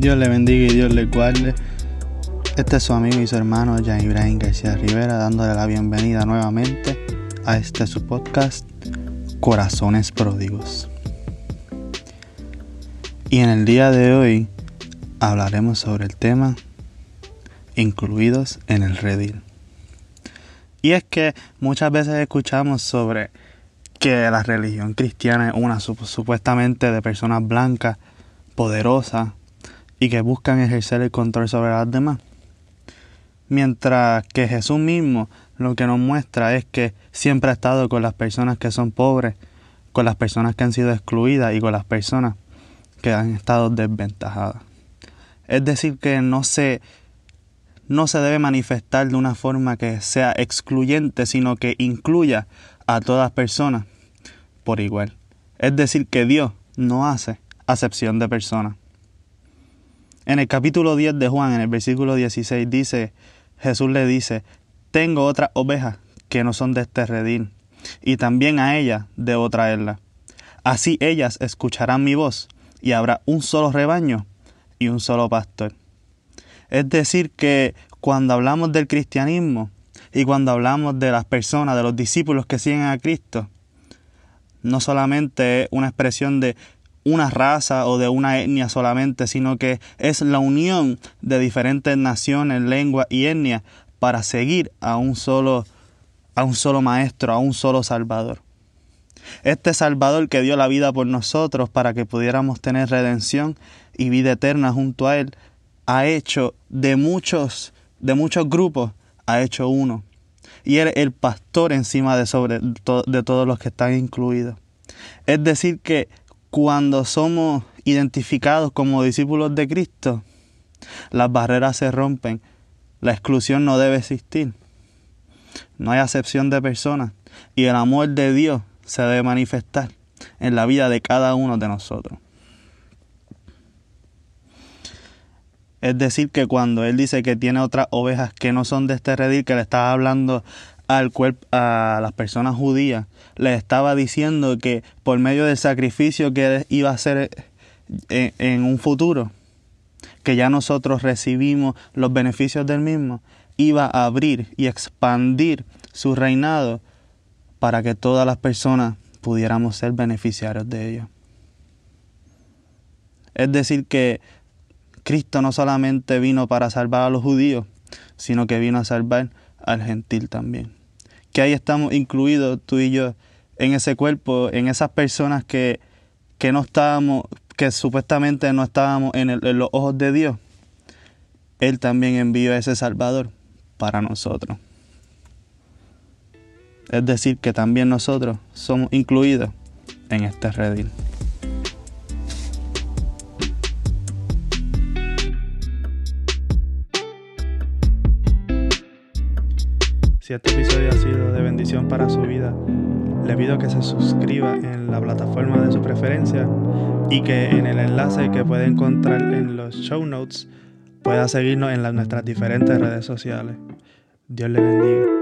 Dios le bendiga y Dios le guarde. Este es su amigo y su hermano Jan Ibrahim García Rivera dándole la bienvenida nuevamente a este su podcast Corazones Pródigos. Y en el día de hoy hablaremos sobre el tema incluidos en el redil. Y es que muchas veces escuchamos sobre que la religión cristiana es una supuestamente de personas blancas, poderosas y que buscan ejercer el control sobre las demás. Mientras que Jesús mismo lo que nos muestra es que siempre ha estado con las personas que son pobres, con las personas que han sido excluidas y con las personas que han estado desventajadas. Es decir, que no se, no se debe manifestar de una forma que sea excluyente, sino que incluya a todas personas por igual. Es decir, que Dios no hace acepción de personas. En el capítulo 10 de Juan, en el versículo 16, dice, Jesús le dice, tengo otras ovejas que no son de este redil, y también a ellas debo traerlas. Así ellas escucharán mi voz, y habrá un solo rebaño y un solo pastor. Es decir, que cuando hablamos del cristianismo y cuando hablamos de las personas, de los discípulos que siguen a Cristo, no solamente es una expresión de una raza o de una etnia solamente, sino que es la unión de diferentes naciones, lenguas y etnias para seguir a un solo a un solo maestro, a un solo salvador. Este salvador que dio la vida por nosotros para que pudiéramos tener redención y vida eterna junto a él, ha hecho de muchos de muchos grupos, ha hecho uno. Y él el pastor encima de sobre de todos los que están incluidos. Es decir que cuando somos identificados como discípulos de Cristo, las barreras se rompen, la exclusión no debe existir, no hay acepción de personas y el amor de Dios se debe manifestar en la vida de cada uno de nosotros. Es decir, que cuando Él dice que tiene otras ovejas que no son de este redil, que le estaba hablando al a las personas judías, le estaba diciendo que por medio del sacrificio que iba a hacer en, en un futuro, que ya nosotros recibimos los beneficios del mismo, iba a abrir y expandir su reinado para que todas las personas pudiéramos ser beneficiarios de ello. Es decir, que Cristo no solamente vino para salvar a los judíos, sino que vino a salvar al gentil también que ahí estamos incluidos tú y yo en ese cuerpo, en esas personas que, que no estábamos, que supuestamente no estábamos en, en los ojos de Dios. Él también envió a ese Salvador para nosotros. Es decir, que también nosotros somos incluidos en este redil. Si este episodio ha sido de bendición para su vida, le pido que se suscriba en la plataforma de su preferencia y que en el enlace que puede encontrar en los show notes pueda seguirnos en nuestras diferentes redes sociales. Dios le bendiga.